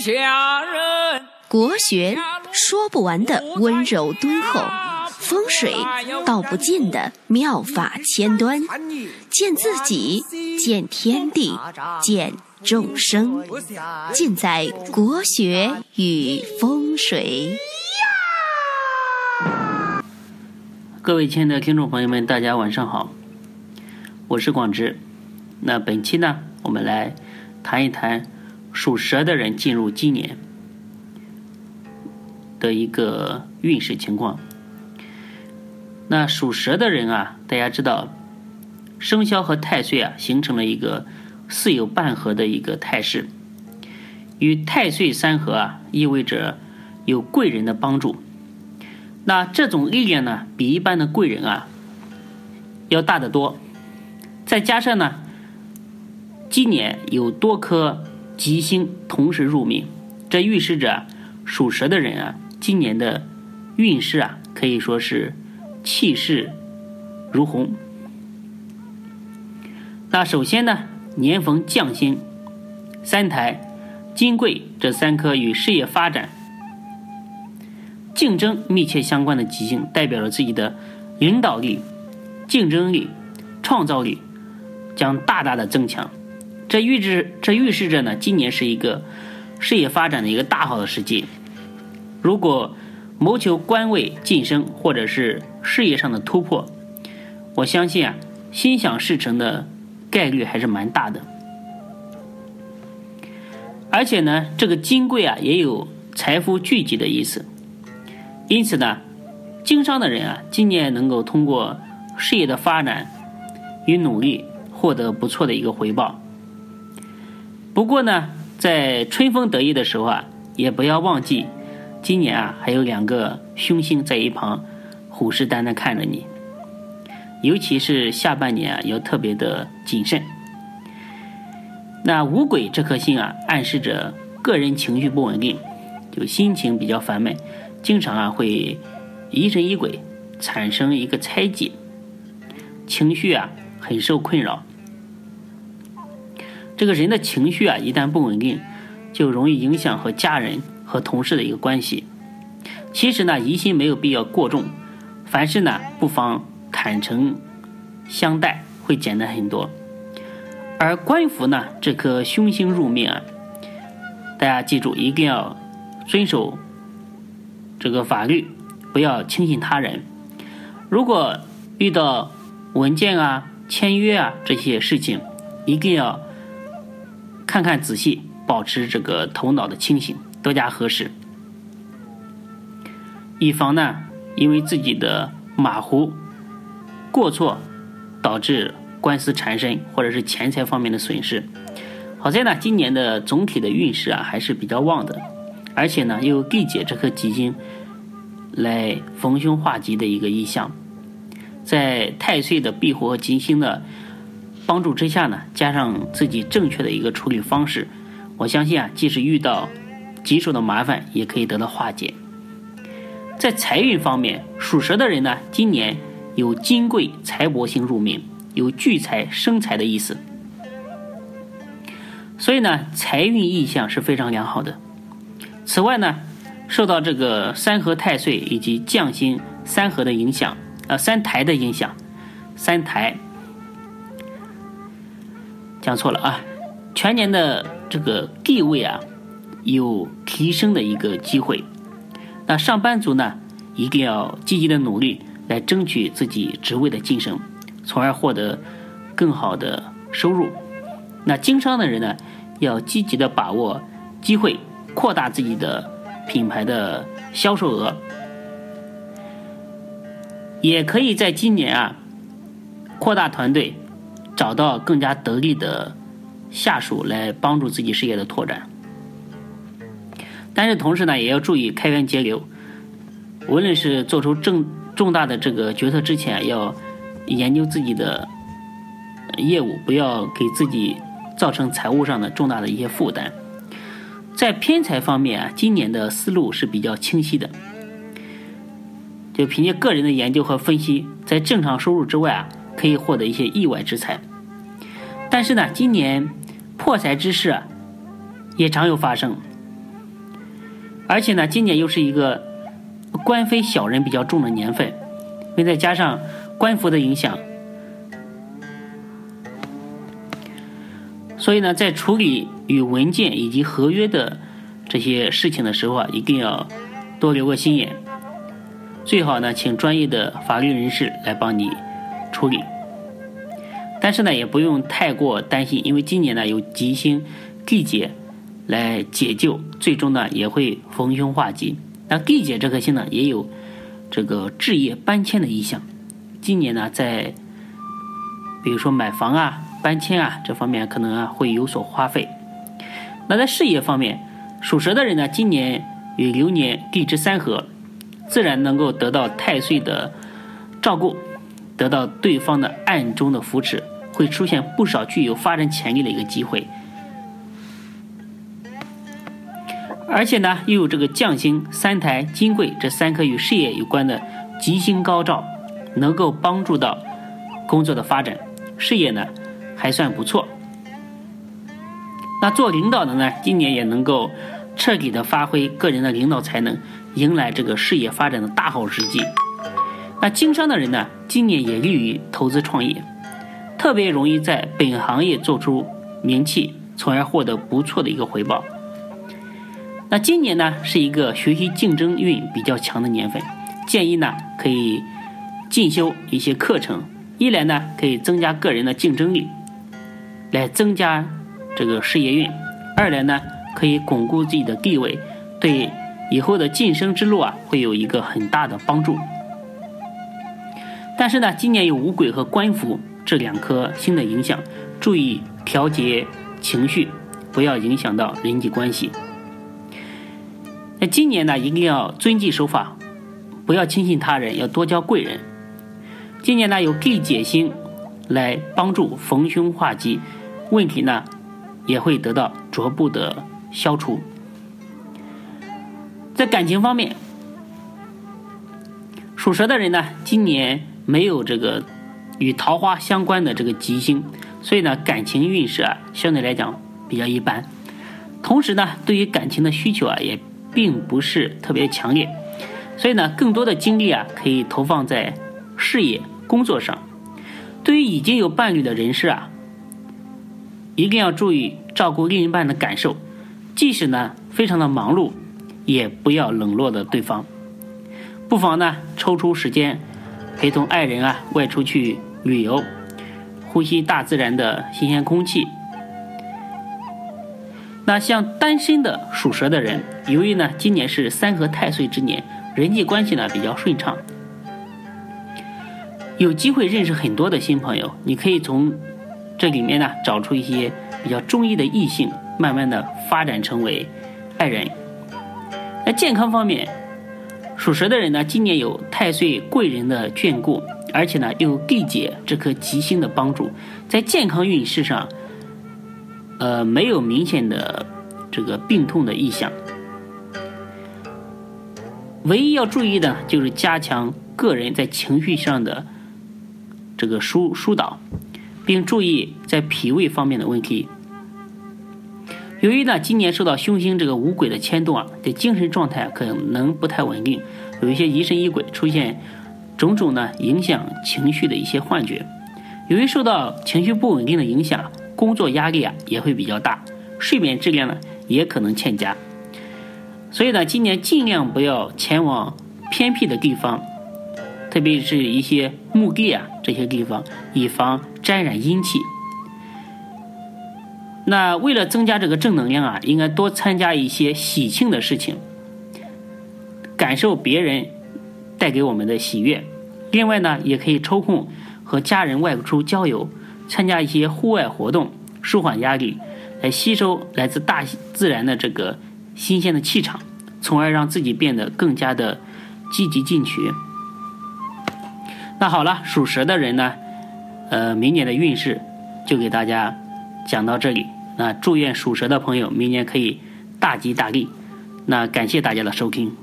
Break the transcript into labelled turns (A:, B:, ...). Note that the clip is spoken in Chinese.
A: 下人。
B: 国学说不完的温柔敦厚，风水道不尽的妙法千端，见自己，见天地，见众生，尽在国学与风水。
C: 各位亲爱的听众朋友们，大家晚上好，我是广志。那本期呢，我们来谈一谈属蛇的人进入今年的一个运势情况。那属蛇的人啊，大家知道，生肖和太岁啊形成了一个四有半合的一个态势，与太岁三合啊，意味着有贵人的帮助。那这种力量呢，比一般的贵人啊要大得多。再加上呢，今年有多颗吉星同时入命，这预示着属蛇的人啊，今年的运势啊可以说是气势如虹。那首先呢，年逢将星、三台、金贵这三颗与事业发展。竞争密切相关的吉星，代表着自己的领导力、竞争力、创造力将大大的增强。这预示这预示着呢，今年是一个事业发展的一个大好的时机。如果谋求官位晋升或者是事业上的突破，我相信啊，心想事成的概率还是蛮大的。而且呢，这个金贵啊，也有财富聚集的意思。因此呢，经商的人啊，今年能够通过事业的发展与努力，获得不错的一个回报。不过呢，在春风得意的时候啊，也不要忘记，今年啊还有两个凶星在一旁虎视眈眈看着你。尤其是下半年啊，要特别的谨慎。那五鬼这颗星啊，暗示着个人情绪不稳定，就心情比较烦闷。经常啊会疑神疑鬼，产生一个猜忌，情绪啊很受困扰。这个人的情绪啊一旦不稳定，就容易影响和家人和同事的一个关系。其实呢疑心没有必要过重，凡事呢不妨坦诚相待，会简单很多。而官符呢这颗凶星入命啊，大家记住一定要遵守。这个法律不要轻信他人。如果遇到文件啊、签约啊这些事情，一定要看看仔细，保持这个头脑的清醒，多加核实，以防呢因为自己的马虎过错导致官司缠身或者是钱财方面的损失。好在呢，今年的总体的运势啊还是比较旺的。而且呢，又有地解这颗吉星来逢凶化吉的一个意象，在太岁的庇护和吉星的帮助之下呢，加上自己正确的一个处理方式，我相信啊，即使遇到棘手的麻烦，也可以得到化解。在财运方面，属蛇的人呢，今年有金贵财帛星入命，有聚财生财的意思，所以呢，财运意向是非常良好的。此外呢，受到这个三合太岁以及将星三合的影响，呃，三台的影响，三台讲错了啊，全年的这个地位啊有提升的一个机会。那上班族呢，一定要积极的努力来争取自己职位的晋升，从而获得更好的收入。那经商的人呢，要积极的把握机会。扩大自己的品牌的销售额，也可以在今年啊扩大团队，找到更加得力的下属来帮助自己事业的拓展。但是同时呢，也要注意开源节流，无论是做出重重大的这个决策之前，要研究自己的业务，不要给自己造成财务上的重大的一些负担。在偏财方面啊，今年的思路是比较清晰的，就凭借个人的研究和分析，在正常收入之外啊，可以获得一些意外之财。但是呢，今年破财之事，也常有发生。而且呢，今年又是一个官非小人比较重的年份，并再加上官服的影响，所以呢，在处理与文件以及合约的这些事情的时候啊，一定要多留个心眼，最好呢，请专业的法律人士来帮你处理。但是呢，也不用太过担心，因为今年呢有吉星地解来解救，最终呢也会逢凶化吉。那地解这颗星呢也有这个置业搬迁的意向，今年呢在比如说买房啊、搬迁啊这方面可能啊会有所花费。那在事业方面，属蛇的人呢今年与流年地支三合，自然能够得到太岁的照顾。得到对方的暗中的扶持，会出现不少具有发展潜力的一个机会。而且呢，又有这个将星、三台、金贵这三颗与事业有关的吉星高照，能够帮助到工作的发展，事业呢还算不错。那做领导的呢，今年也能够彻底的发挥个人的领导才能，迎来这个事业发展的大好时机。那经商的人呢，今年也利于投资创业，特别容易在本行业做出名气，从而获得不错的一个回报。那今年呢，是一个学习竞争运比较强的年份，建议呢可以进修一些课程，一来呢可以增加个人的竞争力，来增加这个事业运；二来呢可以巩固自己的地位，对以后的晋升之路啊会有一个很大的帮助。但是呢，今年有五鬼和官符这两颗星的影响，注意调节情绪，不要影响到人际关系。那今年呢，一定要遵纪守法，不要轻信他人，要多交贵人。今年呢，有地解星来帮助逢凶化吉，问题呢也会得到逐步的消除。在感情方面，属蛇的人呢，今年。没有这个与桃花相关的这个吉星，所以呢，感情运势啊相对来讲比较一般。同时呢，对于感情的需求啊也并不是特别强烈，所以呢，更多的精力啊可以投放在事业工作上。对于已经有伴侣的人士啊，一定要注意照顾另一半的感受，即使呢非常的忙碌，也不要冷落的对方，不妨呢抽出时间。陪同爱人啊外出去旅游，呼吸大自然的新鲜空气。那像单身的属蛇的人，由于呢今年是三合太岁之年，人际关系呢比较顺畅，有机会认识很多的新朋友。你可以从这里面呢找出一些比较中意的异性，慢慢的发展成为爱人。那健康方面。属蛇的人呢，今年有太岁贵人的眷顾，而且呢又地解这颗吉星的帮助，在健康运势上，呃没有明显的这个病痛的意象。唯一要注意的，就是加强个人在情绪上的这个疏疏导，并注意在脾胃方面的问题。由于呢，今年受到凶星这个五鬼的牵动啊，这精神状态可能不太稳定，有一些疑神疑鬼，出现种种呢影响情绪的一些幻觉。由于受到情绪不稳定的影响，工作压力啊也会比较大，睡眠质量呢也可能欠佳。所以呢，今年尽量不要前往偏僻的地方，特别是一些墓地啊这些地方，以防沾染阴气。那为了增加这个正能量啊，应该多参加一些喜庆的事情，感受别人带给我们的喜悦。另外呢，也可以抽空和家人外出郊游，参加一些户外活动，舒缓压力，来吸收来自大自然的这个新鲜的气场，从而让自己变得更加的积极进取。那好了，属蛇的人呢，呃，明年的运势就给大家。讲到这里，那祝愿属蛇的朋友明年可以大吉大利。那感谢大家的收听。